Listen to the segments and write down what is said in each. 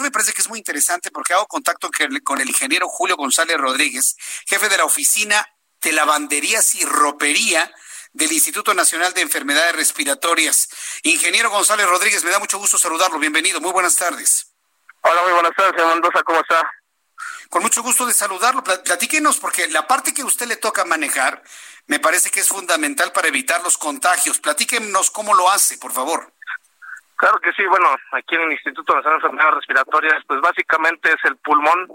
Esto me parece que es muy interesante porque hago contacto con el ingeniero Julio González Rodríguez, jefe de la oficina de lavanderías y ropería del Instituto Nacional de Enfermedades Respiratorias. Ingeniero González Rodríguez, me da mucho gusto saludarlo. Bienvenido. Muy buenas tardes. Hola, muy buenas tardes, señor Mendoza, ¿cómo está? Con mucho gusto de saludarlo. Pla- Platíquenos, porque la parte que a usted le toca manejar me parece que es fundamental para evitar los contagios. Platíquenos cómo lo hace, por favor. Claro que sí, bueno, aquí en el Instituto Nacional de Enfermedades Respiratorias, pues básicamente es el pulmón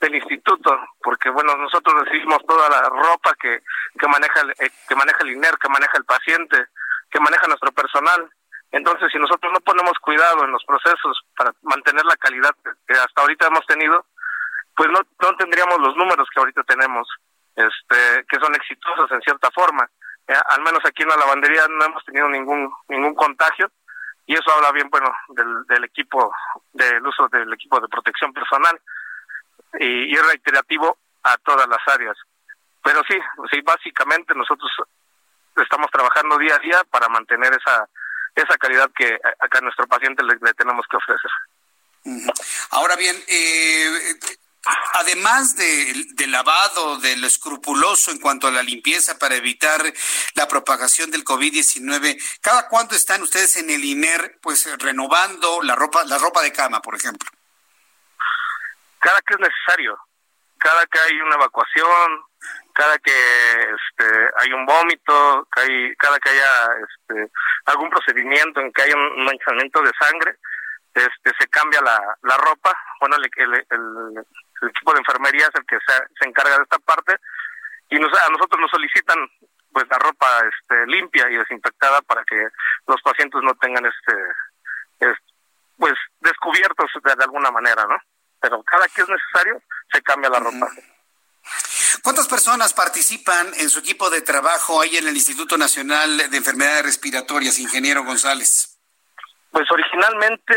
del instituto, porque bueno, nosotros recibimos toda la ropa que, que maneja el, eh, que maneja el INER, que maneja el paciente, que maneja nuestro personal. Entonces, si nosotros no ponemos cuidado en los procesos para mantener la calidad que hasta ahorita hemos tenido, pues no, no tendríamos los números que ahorita tenemos, este, que son exitosos en cierta forma. Eh, al menos aquí en la lavandería no hemos tenido ningún ningún contagio y eso habla bien, bueno, del, del equipo, del uso del equipo de protección personal y, es reiterativo a todas las áreas. Pero sí, sí, básicamente nosotros estamos trabajando día a día para mantener esa esa calidad que acá a nuestro paciente le, le tenemos que ofrecer. Ahora bien, eh, además de- del lavado, de lo escrupuloso en cuanto a la limpieza para evitar la propagación del COVID-19, ¿cada cuánto están ustedes en el INER pues renovando la ropa, la ropa de cama, por ejemplo? cada que es necesario, cada que hay una evacuación, cada que este, hay un vómito, que hay- cada que haya este, algún procedimiento en que haya un manchamiento de sangre, este, se cambia la, la ropa. Bueno, el, el equipo de enfermería es el que se, se encarga de esta parte y nos, a nosotros nos solicitan pues la ropa este, limpia y desinfectada para que los pacientes no tengan este, es- pues descubiertos de, de alguna manera, ¿no? Pero cada que es necesario se cambia la ropa. ¿Cuántas personas participan en su equipo de trabajo ahí en el Instituto Nacional de Enfermedades Respiratorias, ingeniero González? Pues originalmente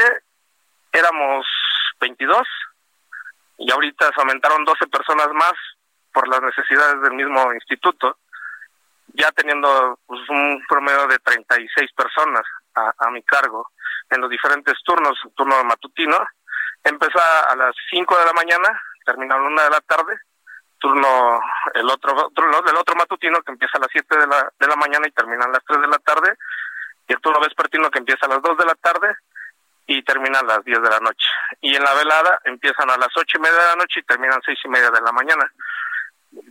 éramos 22 y ahorita se aumentaron 12 personas más por las necesidades del mismo instituto, ya teniendo pues, un promedio de 36 personas a, mi cargo en los diferentes turnos, turno matutino, empezó a las 5 de la mañana, termina a la 1 de la tarde, turno el otro turno del otro matutino que empieza a las 7 de la, de la mañana y termina a las 3 de la tarde, y el turno vespertino que empieza a las 2 de la tarde y termina a las 10 de la noche. Y en la velada empiezan a las ocho y media de la noche y terminan a seis y media de la mañana.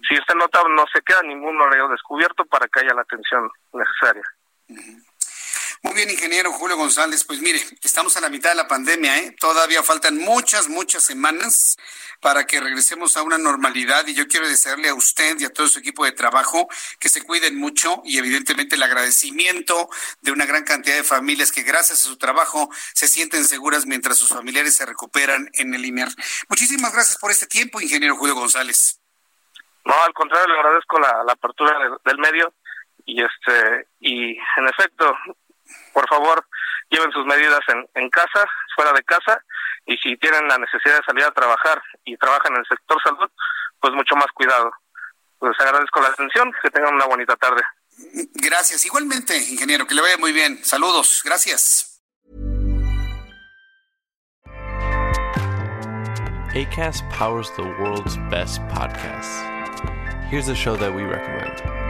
Si usted nota, no se queda ningún horario descubierto para que haya la atención necesaria. Muy bien, ingeniero Julio González. Pues mire, estamos a la mitad de la pandemia, ¿eh? Todavía faltan muchas, muchas semanas para que regresemos a una normalidad y yo quiero desearle a usted y a todo su equipo de trabajo que se cuiden mucho y evidentemente el agradecimiento de una gran cantidad de familias que gracias a su trabajo se sienten seguras mientras sus familiares se recuperan en el INER. Muchísimas gracias por este tiempo, ingeniero Julio González. No, al contrario, le agradezco la, la apertura del, del medio y este y en efecto, por favor, lleven sus medidas en, en casa, fuera de casa, y si tienen la necesidad de salir a trabajar y trabajan en el sector salud, pues mucho más cuidado. Les agradezco la atención, que tengan una bonita tarde. Gracias. Igualmente, ingeniero, que le vaya muy bien. Saludos. Gracias. ACAST powers the world's best podcasts. Here's a show that we recommend.